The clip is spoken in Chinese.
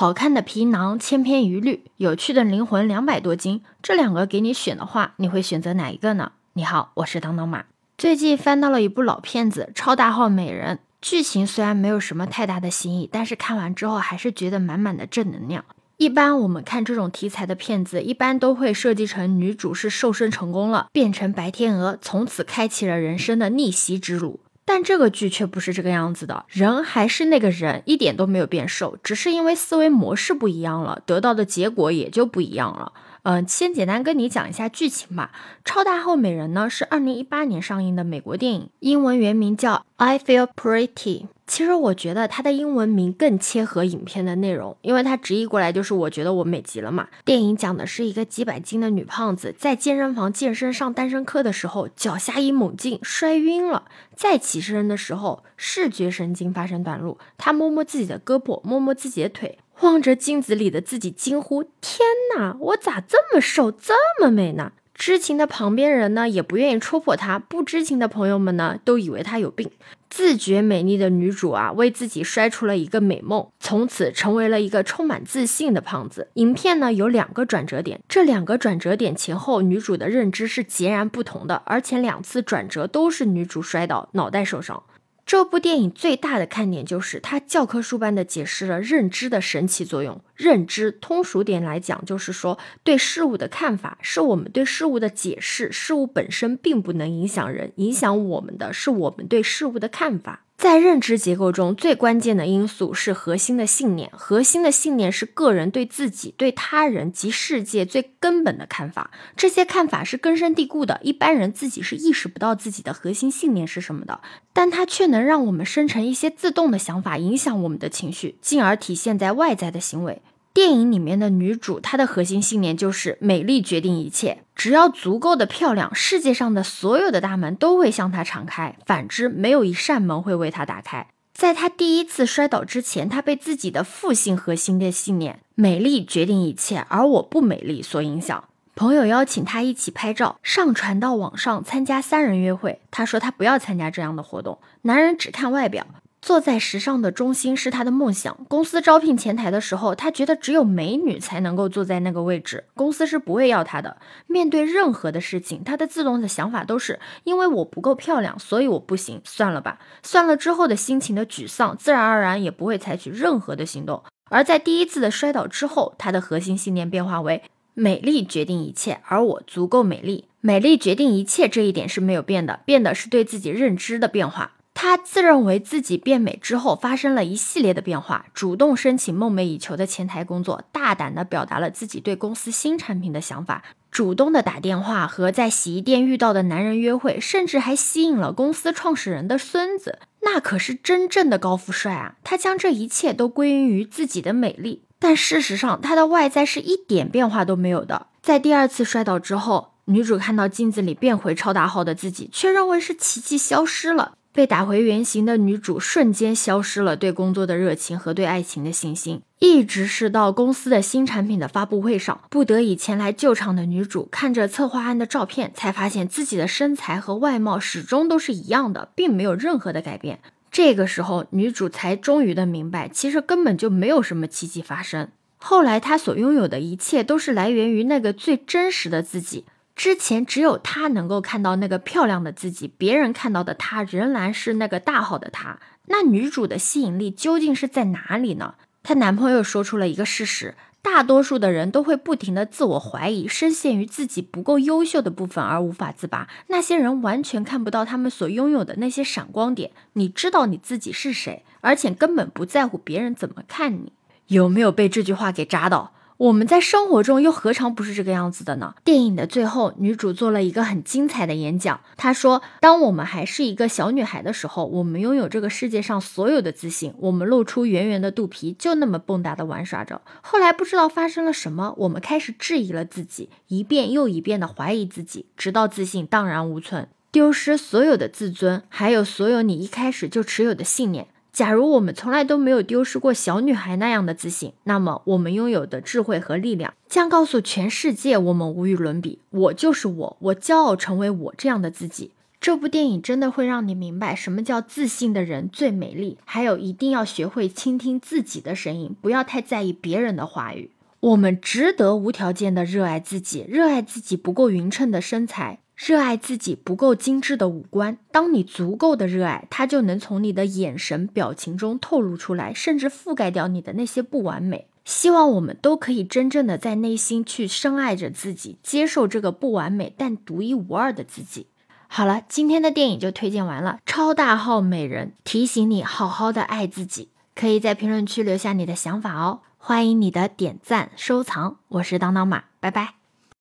好看的皮囊千篇一律，有趣的灵魂两百多斤，这两个给你选的话，你会选择哪一个呢？你好，我是当当马。最近翻到了一部老片子《超大号美人》，剧情虽然没有什么太大的新意，但是看完之后还是觉得满满的正能量。一般我们看这种题材的片子，一般都会设计成女主是瘦身成功了，变成白天鹅，从此开启了人生的逆袭之路。但这个剧却不是这个样子的，人还是那个人，一点都没有变瘦，只是因为思维模式不一样了，得到的结果也就不一样了。嗯，先简单跟你讲一下剧情吧。超大号美人呢是二零一八年上映的美国电影，英文原名叫 I Feel Pretty。其实我觉得它的英文名更切合影片的内容，因为它直译过来就是我觉得我美极了嘛。电影讲的是一个几百斤的女胖子在健身房健身上单身课的时候，脚下一猛劲摔晕了，再起身的时候视觉神经发生短路，她摸摸自己的胳膊，摸摸自己的腿，望着镜子里的自己惊呼：“天哪，我咋这么瘦，这么美呢？”知情的旁边人呢也不愿意戳破她，不知情的朋友们呢都以为她有病。自觉美丽的女主啊，为自己摔出了一个美梦，从此成为了一个充满自信的胖子。影片呢有两个转折点，这两个转折点前后女主的认知是截然不同的，而且两次转折都是女主摔倒，脑袋受伤。这部电影最大的看点就是它教科书般的解释了认知的神奇作用。认知通俗点来讲，就是说对事物的看法是我们对事物的解释，事物本身并不能影响人，影响我们的是我们对事物的看法。在认知结构中最关键的因素是核心的信念，核心的信念是个人对自己、对他人及世界最根本的看法。这些看法是根深蒂固的，一般人自己是意识不到自己的核心信念是什么的，但它却能让我们生成一些自动的想法，影响我们的情绪，进而体现在外在的行为。电影里面的女主，她的核心信念就是美丽决定一切。只要足够的漂亮，世界上的所有的大门都会向她敞开；反之，没有一扇门会为她打开。在她第一次摔倒之前，她被自己的负性核心的信念“美丽决定一切，而我不美丽”所影响。朋友邀请她一起拍照，上传到网上参加三人约会。她说她不要参加这样的活动，男人只看外表。坐在时尚的中心是他的梦想。公司招聘前台的时候，他觉得只有美女才能够坐在那个位置，公司是不会要他的。面对任何的事情，他的自动的想法都是因为我不够漂亮，所以我不行，算了吧。算了之后的心情的沮丧，自然而然也不会采取任何的行动。而在第一次的摔倒之后，他的核心信念变化为美丽决定一切，而我足够美丽。美丽决定一切这一点是没有变的，变的是对自己认知的变化。他自认为自己变美之后发生了一系列的变化，主动申请梦寐以求的前台工作，大胆地表达了自己对公司新产品的想法，主动的打电话和在洗衣店遇到的男人约会，甚至还吸引了公司创始人的孙子，那可是真正的高富帅啊！他将这一切都归因于自己的美丽，但事实上他的外在是一点变化都没有的。在第二次摔倒之后，女主看到镜子里变回超大号的自己，却认为是奇迹消失了。被打回原形的女主瞬间消失了对工作的热情和对爱情的信心，一直是到公司的新产品的发布会上，不得已前来救场的女主看着策划案的照片，才发现自己的身材和外貌始终都是一样的，并没有任何的改变。这个时候，女主才终于的明白，其实根本就没有什么奇迹发生。后来，她所拥有的一切都是来源于那个最真实的自己。之前只有她能够看到那个漂亮的自己，别人看到的她仍然是那个大号的她。那女主的吸引力究竟是在哪里呢？她男朋友说出了一个事实：大多数的人都会不停的自我怀疑，深陷于自己不够优秀的部分而无法自拔。那些人完全看不到他们所拥有的那些闪光点。你知道你自己是谁，而且根本不在乎别人怎么看你。有没有被这句话给扎到？我们在生活中又何尝不是这个样子的呢？电影的最后，女主做了一个很精彩的演讲。她说：“当我们还是一个小女孩的时候，我们拥有这个世界上所有的自信。我们露出圆圆的肚皮，就那么蹦跶的玩耍着。后来不知道发生了什么，我们开始质疑了自己，一遍又一遍的怀疑自己，直到自信荡然无存，丢失所有的自尊，还有所有你一开始就持有的信念。”假如我们从来都没有丢失过小女孩那样的自信，那么我们拥有的智慧和力量将告诉全世界，我们无与伦比。我就是我，我骄傲成为我这样的自己。这部电影真的会让你明白什么叫自信的人最美丽，还有一定要学会倾听自己的声音，不要太在意别人的话语。我们值得无条件的热爱自己，热爱自己不够匀称的身材，热爱自己不够精致的五官。当你足够的热爱，它就能从你的眼神、表情中透露出来，甚至覆盖掉你的那些不完美。希望我们都可以真正的在内心去深爱着自己，接受这个不完美但独一无二的自己。好了，今天的电影就推荐完了。超大号美人提醒你好好的爱自己，可以在评论区留下你的想法哦。欢迎你的点赞收藏，我是当当马，拜拜。